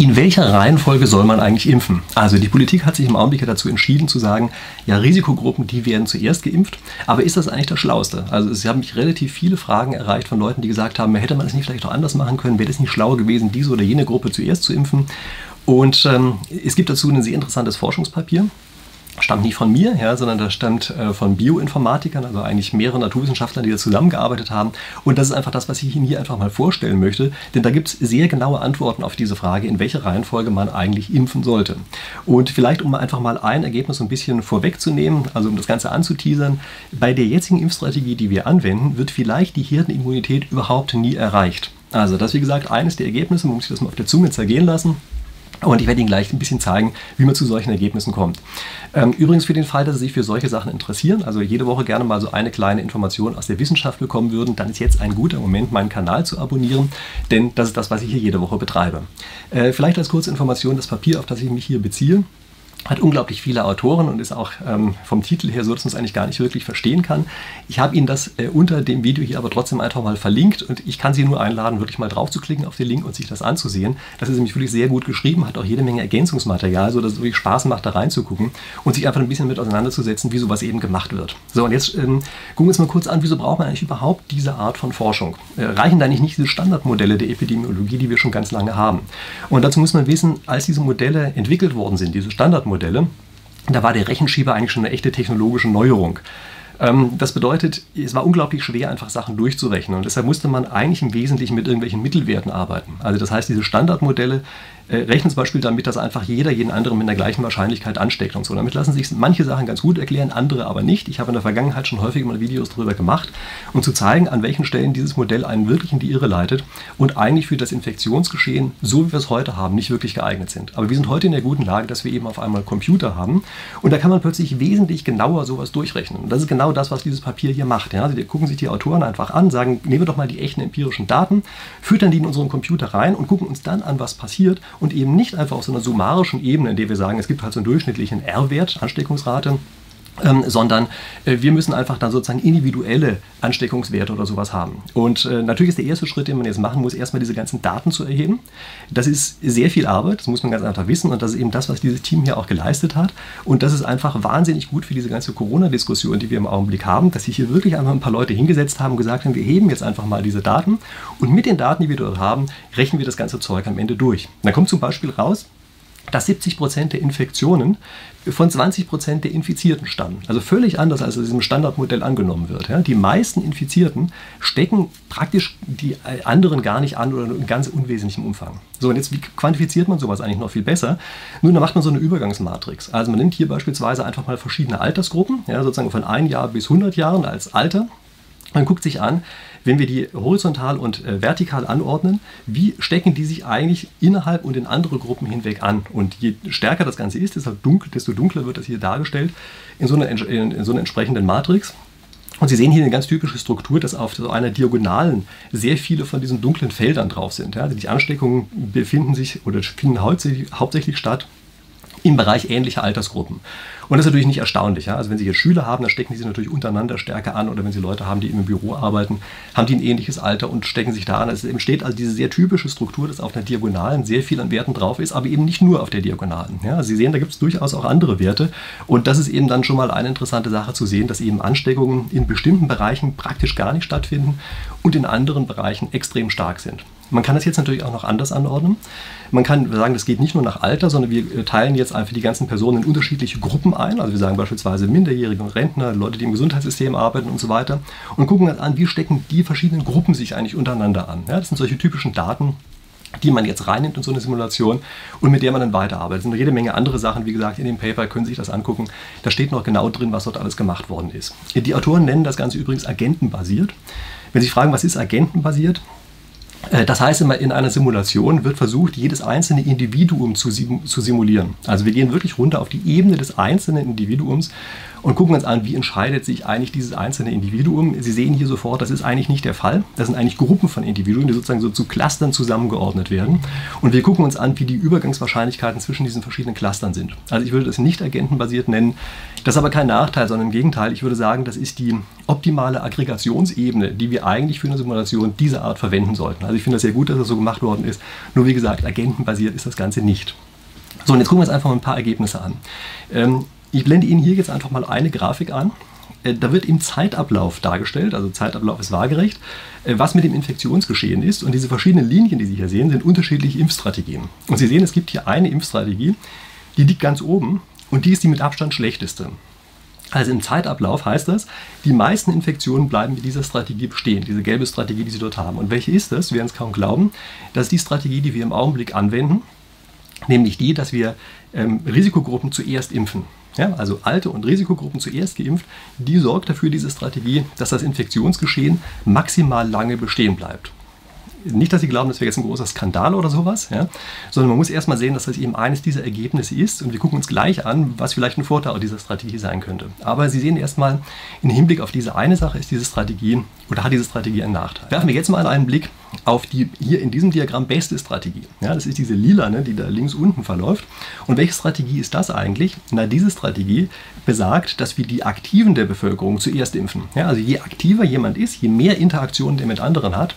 in welcher Reihenfolge soll man eigentlich impfen? Also die Politik hat sich im Augenblick dazu entschieden zu sagen, ja, Risikogruppen, die werden zuerst geimpft. Aber ist das eigentlich das Schlauste? Also es haben mich relativ viele Fragen erreicht von Leuten, die gesagt haben, hätte man das nicht vielleicht auch anders machen können? Wäre es nicht schlauer gewesen, diese oder jene Gruppe zuerst zu impfen? Und ähm, es gibt dazu ein sehr interessantes Forschungspapier stammt nicht von mir, ja, sondern das stammt äh, von Bioinformatikern, also eigentlich mehrere Naturwissenschaftlern, die da zusammengearbeitet haben. Und das ist einfach das, was ich Ihnen hier einfach mal vorstellen möchte, denn da gibt es sehr genaue Antworten auf diese Frage, in welcher Reihenfolge man eigentlich impfen sollte. Und vielleicht, um einfach mal ein Ergebnis ein bisschen vorwegzunehmen, also um das Ganze anzuteasern, bei der jetzigen Impfstrategie, die wir anwenden, wird vielleicht die Hirnimmunität überhaupt nie erreicht. Also das ist wie gesagt eines der Ergebnisse, man muss sich das mal auf der Zunge zergehen lassen. Und ich werde Ihnen gleich ein bisschen zeigen, wie man zu solchen Ergebnissen kommt. Ähm, übrigens für den Fall, dass Sie sich für solche Sachen interessieren, also jede Woche gerne mal so eine kleine Information aus der Wissenschaft bekommen würden, dann ist jetzt ein guter Moment, meinen Kanal zu abonnieren, denn das ist das, was ich hier jede Woche betreibe. Äh, vielleicht als kurze Information das Papier, auf das ich mich hier beziehe hat unglaublich viele Autoren und ist auch ähm, vom Titel her so, dass man es eigentlich gar nicht wirklich verstehen kann. Ich habe Ihnen das äh, unter dem Video hier aber trotzdem einfach mal verlinkt und ich kann Sie nur einladen, wirklich mal drauf zu klicken auf den Link und sich das anzusehen. Das ist nämlich wirklich sehr gut geschrieben, hat auch jede Menge Ergänzungsmaterial, sodass es wirklich Spaß macht, da reinzugucken und sich einfach ein bisschen mit auseinanderzusetzen, wie sowas eben gemacht wird. So, und jetzt ähm, gucken wir uns mal kurz an, wieso braucht man eigentlich überhaupt diese Art von Forschung? Äh, reichen da nicht, nicht diese Standardmodelle der Epidemiologie, die wir schon ganz lange haben? Und dazu muss man wissen, als diese Modelle entwickelt worden sind, diese Standardmodelle, Modelle. Da war der Rechenschieber eigentlich schon eine echte technologische Neuerung. Ähm, das bedeutet, es war unglaublich schwer, einfach Sachen durchzurechnen. Und deshalb musste man eigentlich im Wesentlichen mit irgendwelchen Mittelwerten arbeiten. Also das heißt, diese Standardmodelle rechnen zum Beispiel damit, dass einfach jeder jeden anderen mit der gleichen Wahrscheinlichkeit ansteckt und so. Damit lassen sich manche Sachen ganz gut erklären, andere aber nicht. Ich habe in der Vergangenheit schon häufig mal Videos darüber gemacht, um zu zeigen, an welchen Stellen dieses Modell einen wirklich in die Irre leitet und eigentlich für das Infektionsgeschehen, so wie wir es heute haben, nicht wirklich geeignet sind. Aber wir sind heute in der guten Lage, dass wir eben auf einmal Computer haben und da kann man plötzlich wesentlich genauer sowas durchrechnen. Und das ist genau das, was dieses Papier hier macht. Ja? Also die gucken sich die Autoren einfach an, sagen, nehmen wir doch mal die echten empirischen Daten, füttern die in unseren Computer rein und gucken uns dann an, was passiert und eben nicht einfach auf so einer summarischen Ebene, in der wir sagen, es gibt halt so einen durchschnittlichen R-Wert, Ansteckungsrate, ähm, sondern äh, wir müssen einfach dann sozusagen individuelle Ansteckungswerte oder sowas haben. Und äh, natürlich ist der erste Schritt, den man jetzt machen muss, erstmal diese ganzen Daten zu erheben. Das ist sehr viel Arbeit, das muss man ganz einfach wissen und das ist eben das, was dieses Team hier auch geleistet hat. Und das ist einfach wahnsinnig gut für diese ganze Corona-Diskussion, die wir im Augenblick haben, dass sich hier wirklich einfach ein paar Leute hingesetzt haben und gesagt haben, wir heben jetzt einfach mal diese Daten und mit den Daten, die wir dort haben, rechnen wir das ganze Zeug am Ende durch. Dann kommt zum Beispiel raus, dass 70 Prozent der Infektionen von 20 Prozent der Infizierten stammen. Also völlig anders, als es diesem Standardmodell angenommen wird. Ja. Die meisten Infizierten stecken praktisch die anderen gar nicht an oder in ganz unwesentlichem Umfang. So, und jetzt, wie quantifiziert man sowas eigentlich noch viel besser? Nun, da macht man so eine Übergangsmatrix. Also man nimmt hier beispielsweise einfach mal verschiedene Altersgruppen, ja, sozusagen von ein Jahr bis 100 Jahren als Alter. Man guckt sich an, wenn wir die horizontal und äh, vertikal anordnen, wie stecken die sich eigentlich innerhalb und in andere Gruppen hinweg an? Und je stärker das Ganze ist, desto, dunkel, desto dunkler wird das hier dargestellt in so, einer, in, in so einer entsprechenden Matrix. Und Sie sehen hier eine ganz typische Struktur, dass auf so einer Diagonalen sehr viele von diesen dunklen Feldern drauf sind. Ja? Die Ansteckungen befinden sich oder finden hauptsächlich statt im Bereich ähnlicher Altersgruppen. Und das ist natürlich nicht erstaunlich. Ja? Also wenn Sie hier Schüler haben, dann stecken die sich natürlich untereinander stärker an oder wenn Sie Leute haben, die im Büro arbeiten, haben die ein ähnliches Alter und stecken sich da an. Es entsteht also diese sehr typische Struktur, dass auf der Diagonalen sehr viel an Werten drauf ist, aber eben nicht nur auf der Diagonalen. Ja? Sie sehen, da gibt es durchaus auch andere Werte und das ist eben dann schon mal eine interessante Sache zu sehen, dass eben Ansteckungen in bestimmten Bereichen praktisch gar nicht stattfinden und in anderen Bereichen extrem stark sind. Man kann das jetzt natürlich auch noch anders anordnen. Man kann sagen, das geht nicht nur nach Alter, sondern wir teilen jetzt einfach die ganzen Personen in unterschiedliche Gruppen ein. Also wir sagen beispielsweise Minderjährige und Rentner, Leute, die im Gesundheitssystem arbeiten und so weiter. Und gucken dann an, wie stecken die verschiedenen Gruppen sich eigentlich untereinander an. Ja, das sind solche typischen Daten, die man jetzt reinnimmt in so eine Simulation und mit der man dann weiterarbeitet. Es sind jede Menge andere Sachen, wie gesagt, in dem Paper können Sie sich das angucken. Da steht noch genau drin, was dort alles gemacht worden ist. Die Autoren nennen das Ganze übrigens agentenbasiert. Wenn Sie sich fragen, was ist agentenbasiert? Äh, das heißt, in einer Simulation wird versucht, jedes einzelne Individuum zu, simulieren. Also wir gehen wirklich runter auf die Ebene des einzelnen Individuums und gucken uns an, wie entscheidet sich eigentlich dieses einzelne Individuum. Sie sehen hier sofort, das ist eigentlich nicht der Fall. Das sind eigentlich Gruppen von Individuen, die sozusagen so zu Clustern zusammengeordnet werden. Und wir gucken uns an, wie die Übergangswahrscheinlichkeiten zwischen diesen verschiedenen Clustern sind. Also ich würde das nicht agentenbasiert nennen. Das ist aber kein Nachteil, sondern im Gegenteil. Ich würde sagen, das ist die optimale Aggregationsebene, die wir eigentlich für eine Simulation dieser Art verwenden sollten. Also ich finde das sehr gut, dass das so gemacht worden ist. Nur wie gesagt, agentenbasiert ist das Ganze nicht. So, und jetzt gucken wir uns einfach mal ein paar Ergebnisse an. Ähm, ich blende Ihnen hier jetzt einfach mal eine Grafik an. Äh, da wird im Zeitablauf dargestellt, also Zeitablauf ist waagerecht, äh, was mit dem Infektionsgeschehen ist. Und diese verschiedenen Linien, die Sie hier sehen, sind unterschiedliche Impfstrategien. Und Sie sehen, es gibt hier eine Impfstrategie, die liegt ganz oben und die ist die mit Abstand schlechteste. Also im Zeitablauf heißt das, die meisten Infektionen bleiben mit dieser Strategie bestehen, diese gelbe Strategie, die Sie dort haben. Und welche ist das? Wir werden es kaum glauben. Das ist die Strategie, die wir im Augenblick anwenden, nämlich die, dass wir ähm, Risikogruppen zuerst impfen. Ja, also alte und Risikogruppen zuerst geimpft, die sorgt dafür, diese Strategie, dass das Infektionsgeschehen maximal lange bestehen bleibt nicht, dass Sie glauben, das wäre jetzt ein großer Skandal oder sowas, ja, sondern man muss erstmal sehen, dass das eben eines dieser Ergebnisse ist und wir gucken uns gleich an, was vielleicht ein Vorteil dieser Strategie sein könnte. Aber Sie sehen erstmal, im Hinblick auf diese eine Sache ist diese Strategie oder hat diese Strategie einen Nachteil. Werfen wir jetzt mal einen Blick auf die hier in diesem Diagramm beste Strategie. Ja, das ist diese lila, ne, die da links unten verläuft. Und welche Strategie ist das eigentlich? Na, diese Strategie besagt, dass wir die Aktiven der Bevölkerung zuerst impfen. Ja, also je aktiver jemand ist, je mehr Interaktionen der mit anderen hat,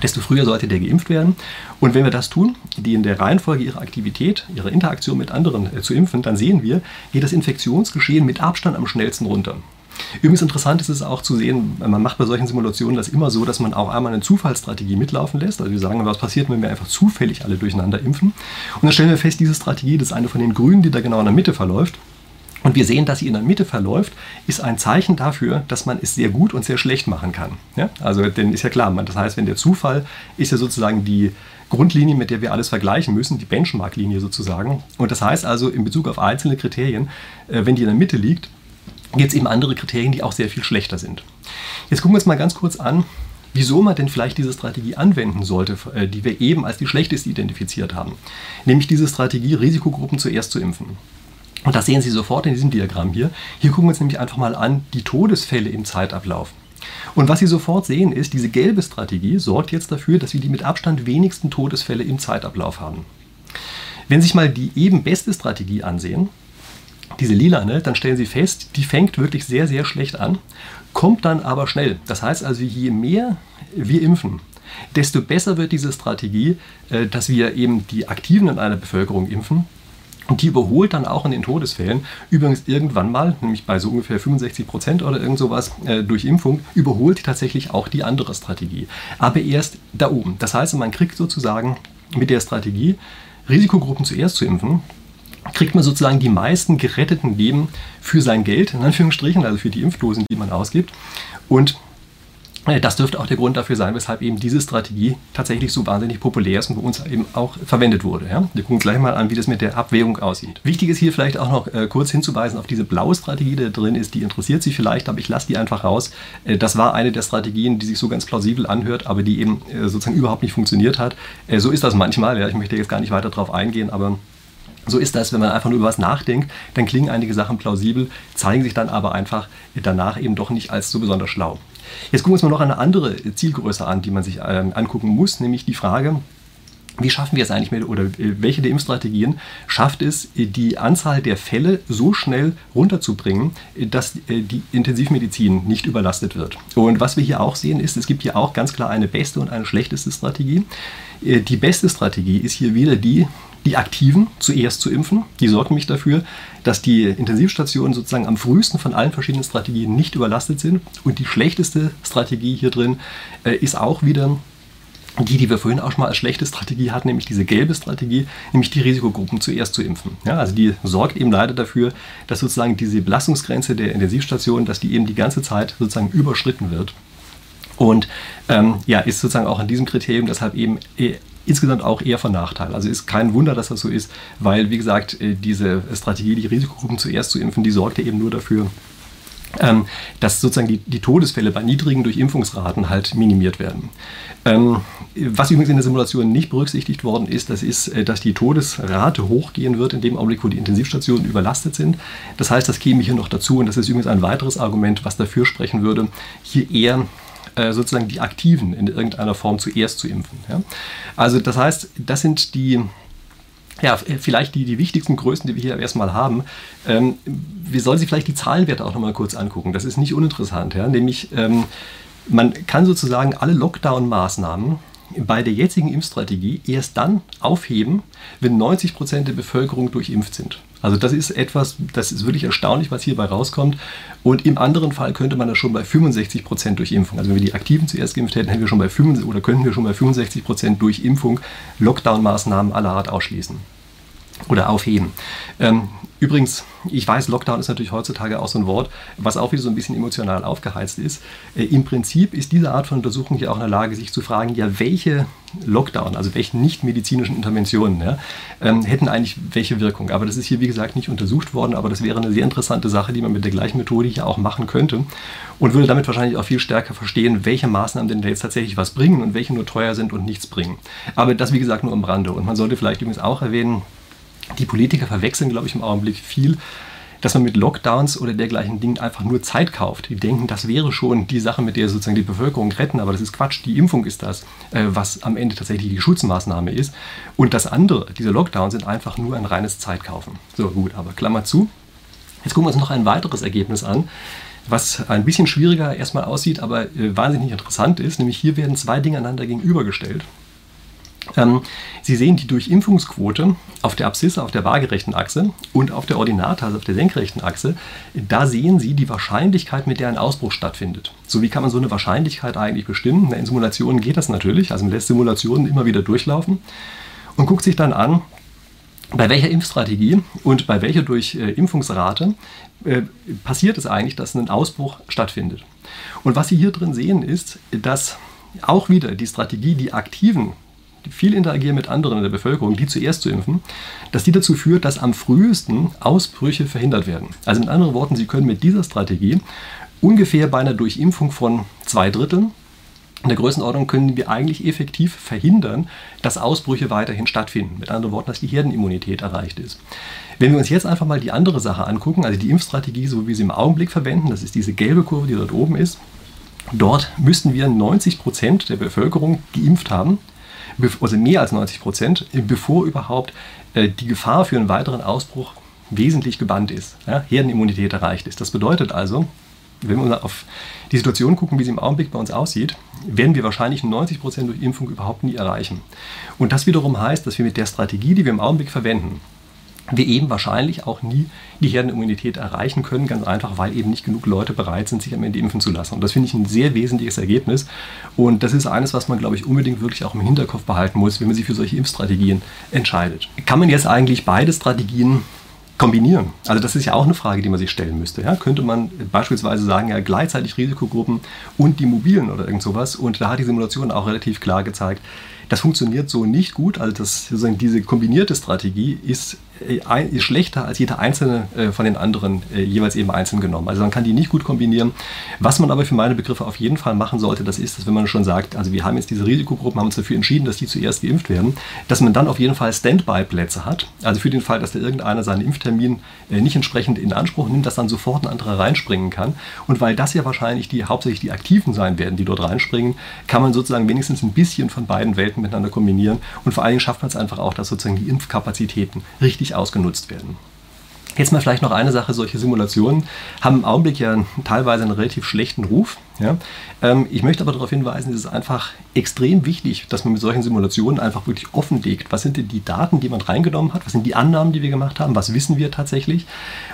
desto früher sollte der geimpft werden. Und wenn wir das tun, die in der Reihenfolge ihrer Aktivität, ihrer Interaktion mit anderen äh, zu impfen, dann sehen wir, geht das Infektionsgeschehen mit Abstand am schnellsten runter. Übrigens interessant ist es auch zu sehen, man macht bei solchen Simulationen das immer so, dass man auch einmal eine Zufallsstrategie mitlaufen lässt. Also wir sagen, was passiert, wenn wir einfach zufällig alle durcheinander impfen. Und dann stellen wir fest, diese Strategie, das ist eine von den Grünen, die da genau in der Mitte verläuft, und wir sehen, dass sie in der Mitte verläuft, ist ein Zeichen dafür, dass man es sehr gut und sehr schlecht machen kann. Ja? Also, denn ist ja klar, das heißt, wenn der Zufall ist ja sozusagen die Grundlinie, mit der wir alles vergleichen müssen, die Benchmark-Linie sozusagen. Und das heißt also, in Bezug auf einzelne Kriterien, äh, wenn die in der Mitte liegt, gibt es eben andere Kriterien, die auch sehr viel schlechter sind. Jetzt gucken wir uns mal ganz kurz an, wieso man denn vielleicht diese Strategie anwenden sollte, äh, die wir eben als die schlechteste identifiziert haben. Nämlich diese Strategie, Risikogruppen zuerst zu impfen. Und das sehen Sie sofort in diesem Diagramm hier. Hier gucken wir uns nämlich einfach mal an die Todesfälle im Zeitablauf. Und was Sie sofort sehen ist, diese gelbe Strategie sorgt jetzt dafür, dass wir die mit Abstand wenigsten Todesfälle im Zeitablauf haben. Wenn Sie sich mal die eben beste Strategie ansehen, diese lilane, dann stellen Sie fest, die fängt wirklich sehr, sehr schlecht an, kommt dann aber schnell. Das heißt also, je mehr wir impfen, desto besser wird diese Strategie, äh, dass wir eben die Aktiven in einer Bevölkerung impfen und die überholt dann auch in den Todesfällen, übrigens irgendwann mal, nämlich bei so ungefähr 65 Prozent oder irgend sowas äh, durch Impfung, überholt tatsächlich auch die andere Strategie. Aber erst da oben. Das heißt, man kriegt sozusagen mit der Strategie, Risikogruppen zuerst zu impfen, kriegt man sozusagen die meisten geretteten Leben für sein Geld, in Anführungsstrichen, also für die Impfdosen, die man ausgibt. Und äh, das dürfte auch der Grund dafür sein, weshalb eben diese Strategie tatsächlich so wahnsinnig populär ist und bei uns eben auch verwendet wurde. Ja? Wir gucken uns gleich mal an, wie das mit der Abwägung aussieht. Wichtig ist hier vielleicht auch noch äh, kurz hinzuweisen auf diese blaue Strategie, die da drin ist. Die interessiert Sie vielleicht, aber ich lasse die einfach raus. Äh, das war eine der Strategien, die sich so ganz plausibel anhört, aber die eben äh, sozusagen überhaupt nicht funktioniert hat. Äh, so ist das manchmal. Ja? Ich möchte jetzt gar nicht weiter darauf eingehen, aber so ist das, wenn man einfach nur über was nachdenkt, dann klingen einige Sachen plausibel, zeigen sich dann aber einfach danach eben doch nicht als so besonders schlau. Jetzt gucken wir uns mal noch eine andere Zielgröße an, die man sich ähm, angucken muss, nämlich die Frage, wie schaffen wir es eigentlich mit, oder äh, welche der Impfstrategien schafft es, äh, die Anzahl der Fälle so schnell runterzubringen, äh, dass die Intensivmedizin nicht überlastet wird? Und was wir hier auch sehen, ist, es gibt hier auch ganz klar eine beste und eine schlechteste Strategie. Die beste Strategie ist hier wieder die, die Aktiven zuerst zu impfen. Die sorgen nämlich dafür, dass die Intensivstationen sozusagen am frühesten von allen verschiedenen Strategien nicht überlastet sind. Und die schlechteste Strategie hier drin äh, ist auch wieder die, die wir vorhin auch schon mal als schlechte Strategie hatten, nämlich diese gelbe Strategie, nämlich die Risikogruppen zuerst zu impfen. Ja, also die sorgt eben leider dafür, dass sozusagen diese Belastungsgrenze der Intensivstation, dass die eben die ganze Zeit sozusagen überschritten wird. Und ähm, ja, ist sozusagen auch an diesem Kriterium deshalb eben äh, insgesamt auch eher von Nachteil. Also ist kein Wunder, dass das so ist, weil, wie gesagt, äh, diese Strategie, die Risikogruppen zuerst zu impfen, die sorgt ja eben nur dafür, ähm, dass sozusagen die, die, Todesfälle bei niedrigen Durchimpfungsraten halt minimiert werden. Ähm, was übrigens in der Simulation nicht berücksichtigt worden ist, das ist, äh, dass die Todesrate hochgehen wird in dem Augenblick, wo die Intensivstationen überlastet sind. Das heißt, das käme hier noch dazu und das ist übrigens ein weiteres Argument, was dafür sprechen würde, hier eher äh, sozusagen die Aktiven in irgendeiner Form zuerst zu impfen. Ja? Also das heißt, das sind die ja, vielleicht die, die wichtigsten Größen, die wir hier erstmal haben. Ähm, wir sollen sich vielleicht die Zahlenwerte auch nochmal kurz angucken. Das ist nicht uninteressant. Ja? Nämlich, ähm, man kann sozusagen alle Lockdown-Maßnahmen bei der jetzigen Impfstrategie erst dann aufheben, wenn 90 Prozent der Bevölkerung durchimpft sind. Also das ist etwas, das ist wirklich erstaunlich, was hierbei rauskommt. Und im anderen Fall könnte man das schon bei 65 Prozent durch Impfung, also wenn wir die Aktiven zuerst geimpft hätten, hätten wir schon bei 65, oder könnten wir schon bei 65 Prozent durch Impfung Lockdown-Maßnahmen aller Art ausschließen oder aufheben. Ähm, übrigens, ich weiß, Lockdown ist natürlich heutzutage auch so ein Wort, was auch wieder so ein bisschen emotional aufgeheizt ist. Äh, Im Prinzip ist diese Art von Untersuchung hier auch in der Lage, sich zu fragen, ja, welche Lockdown, also welche nicht-medizinischen Interventionen ja, ähm, hätten eigentlich welche Wirkung. Aber das ist hier, wie gesagt, nicht untersucht worden, aber das wäre eine sehr interessante Sache, die man mit der gleichen Methode hier auch machen könnte und würde damit wahrscheinlich auch viel stärker verstehen, welche Maßnahmen denn jetzt tatsächlich was bringen und welche nur teuer sind und nichts bringen. Aber das, wie gesagt, nur am Rande. Und man sollte vielleicht übrigens auch erwähnen, die Politiker verwechseln, glaube ich, im Augenblick viel, dass man mit Lockdowns oder dergleichen Dingen einfach nur Zeit kauft. Die denken, das wäre schon die Sache, mit der sozusagen die Bevölkerung retten, aber das ist Quatsch. Die Impfung ist das, äh, was am Ende tatsächlich die Schutzmaßnahme ist. Und das andere, diese Lockdowns, sind einfach nur ein reines Zeitkaufen. So, gut, aber Klammer zu. Jetzt gucken wir uns noch ein weiteres Ergebnis an, was ein bisschen schwieriger erstmal aussieht, aber äh, wahnsinnig interessant ist. Nämlich hier werden zwei Dinge einander gegenübergestellt. Ähm, Sie sehen die Durchimpfungsquote auf der Abszisse, auf der waagerechten Achse und auf der Ordinate, also auf der senkrechten Achse. Da sehen Sie die Wahrscheinlichkeit, mit der ein Ausbruch stattfindet. So wie kann man so eine Wahrscheinlichkeit eigentlich bestimmen? In Simulationen geht das natürlich. Also man lässt Simulationen immer wieder durchlaufen und guckt sich dann an, bei welcher Impfstrategie und bei welcher Durchimpfungsrate äh, passiert es eigentlich, dass ein Ausbruch stattfindet. Und was Sie hier drin sehen, ist, dass auch wieder die Strategie, die aktiven viel interagieren mit anderen in der Bevölkerung, die zuerst zu impfen, dass die dazu führt, dass am frühesten Ausbrüche verhindert werden. Also mit anderen Worten, Sie können mit dieser Strategie ungefähr bei einer Durchimpfung von zwei Dritteln in der Größenordnung können wir eigentlich effektiv verhindern, dass Ausbrüche weiterhin stattfinden. Mit anderen Worten, dass die Herdenimmunität erreicht ist. Wenn wir uns jetzt einfach mal die andere Sache angucken, also die Impfstrategie, so wie wir sie im Augenblick verwenden, das ist diese gelbe Kurve, die dort oben ist. Dort müssten wir 90 Prozent der Bevölkerung geimpft haben, also mehr als 90 Prozent, bevor überhaupt äh, die Gefahr für einen weiteren Ausbruch wesentlich gebannt ist, ja, Herdenimmunität erreicht ist. Das bedeutet also, wenn wir auf die Situation gucken, wie sie im Augenblick bei uns aussieht, werden wir wahrscheinlich 90 Prozent durch Impfung überhaupt nie erreichen. Und das wiederum heißt, dass wir mit der Strategie, die wir im Augenblick verwenden, wir eben wahrscheinlich auch nie die Herdenimmunität erreichen können, ganz einfach, weil eben nicht genug Leute bereit sind, sich am Ende impfen zu lassen. Und das finde ich ein sehr wesentliches Ergebnis. Und das ist eines, was man, glaube ich, unbedingt wirklich auch im Hinterkopf behalten muss, wenn man sich für solche Impfstrategien entscheidet. Kann man jetzt eigentlich beide Strategien kombinieren? Also das ist ja auch eine Frage, die man sich stellen müsste. Ja? Könnte man beispielsweise sagen, ja, gleichzeitig Risikogruppen und die Mobilen oder irgend sowas. Und da hat die Simulation auch relativ klar gezeigt, das funktioniert so nicht gut. Also das, diese kombinierte Strategie ist schlechter als jeder einzelne äh, von den anderen äh, jeweils eben einzeln genommen. Also man kann die nicht gut kombinieren. Was man aber für meine Begriffe auf jeden Fall machen sollte, das ist, dass wenn man schon sagt, also wir haben jetzt diese Risikogruppen, haben uns dafür entschieden, dass die zuerst geimpft werden, dass man dann auf jeden Fall Standby-Plätze hat. Also für den Fall, dass da irgendeiner seinen Impftermin nicht entsprechend in Anspruch nimmt, dass dann sofort ein anderer reinspringen kann. Und weil das ja wahrscheinlich die hauptsächlich die Aktiven sein werden, die dort reinspringen, kann man sozusagen wenigstens ein bisschen von beiden Welten miteinander kombinieren und vor allen Dingen schafft man es einfach auch, dass sozusagen die Impfkapazitäten richtig ausgenutzt werden. Jetzt mal vielleicht noch eine Sache, solche Simulationen haben im Augenblick ja teilweise einen relativ schlechten Ruf. Ja? Ähm, ich möchte aber darauf hinweisen, es ist einfach extrem wichtig, dass man mit solchen Simulationen einfach wirklich offenlegt, was sind denn die Daten, die man reingenommen hat, was sind die Annahmen, die wir gemacht haben, was wissen wir tatsächlich.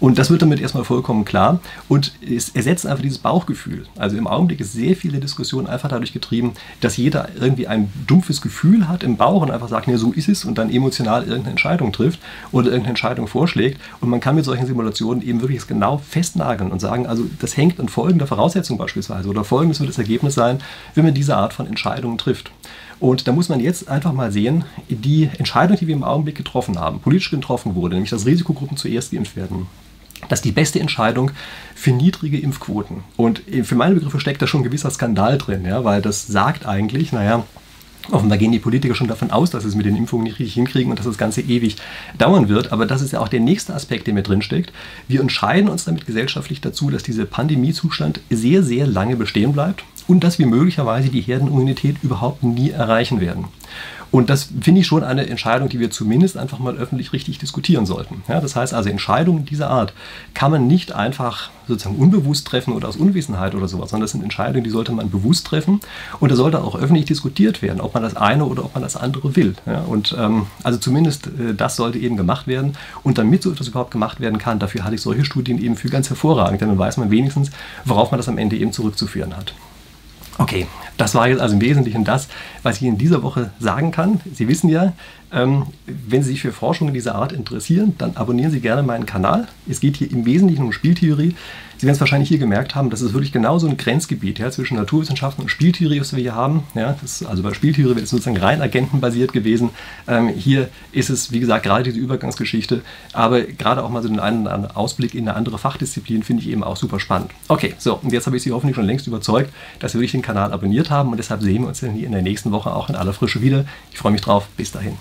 Und das wird damit erstmal vollkommen klar und es ersetzt einfach dieses Bauchgefühl. Also im Augenblick ist sehr viele Diskussion einfach dadurch getrieben, dass jeder irgendwie ein dumpfes Gefühl hat im Bauch und einfach sagt, nee, so ist es und dann emotional irgendeine Entscheidung trifft oder irgendeine Entscheidung vorschlägt. Und man kann mit solchen Simulationen eben wirklich genau festnageln und sagen, also das hängt an folgender Voraussetzung beispielsweise oder folgendes wird das Ergebnis sein, wenn man diese Art von Entscheidungen trifft. Und da muss man jetzt einfach mal sehen, die Entscheidung, die wir im Augenblick getroffen haben, politisch getroffen wurde, nämlich dass Risikogruppen zuerst geimpft werden dass die beste Entscheidung für niedrige Impfquoten und für meine Begriffe steckt da schon ein gewisser Skandal drin, ja, weil das sagt eigentlich, naja, Offenbar gehen die Politiker schon davon aus, dass sie es mit den Impfungen nicht richtig hinkriegen und dass das Ganze ewig dauern wird. Aber das ist ja auch der nächste Aspekt, der mir drinsteckt. Wir entscheiden uns damit gesellschaftlich dazu, dass dieser Pandemiezustand sehr, sehr lange bestehen bleibt und dass wir möglicherweise die Herdenimmunität überhaupt nie erreichen werden. Und das finde ich schon eine Entscheidung, die wir zumindest einfach mal öffentlich richtig diskutieren sollten. Ja, das heißt also, Entscheidungen dieser Art kann man nicht einfach sozusagen unbewusst treffen oder aus Unwissenheit oder sowas, sondern das sind Entscheidungen, die sollte man bewusst treffen und da sollte auch öffentlich diskutiert werden, ob man das eine oder ob man das andere will. Ja, und ähm, also zumindest äh, das sollte eben gemacht werden und damit so etwas überhaupt gemacht werden kann, dafür halte ich solche Studien eben für ganz hervorragend, denn dann weiß man wenigstens, worauf man das am Ende eben zurückzuführen hat. Okay, das war jetzt also im Wesentlichen das, was ich in dieser Woche sagen kann. Sie wissen ja, wenn Sie sich für Forschung dieser Art interessieren, dann abonnieren Sie gerne meinen Kanal. Es geht hier im Wesentlichen um Spieltheorie. Sie werden es wahrscheinlich hier gemerkt haben, das ist wirklich genau so ein Grenzgebiet ja, zwischen Naturwissenschaften und Spieltheorie, was wir hier haben. Ja, das, also bei Spieltheorie wäre es sozusagen rein agentenbasiert gewesen. Ähm, hier ist es, wie gesagt, gerade diese Übergangsgeschichte, aber gerade auch mal so einen, einen Ausblick in eine andere Fachdisziplin finde ich eben auch super spannend. Okay, so, und jetzt habe ich Sie hoffentlich schon längst überzeugt, dass Sie wirklich den Kanal abonniert haben und deshalb sehen wir uns dann hier in der nächsten Woche auch in aller Frische wieder. Ich freue mich drauf. Bis dahin.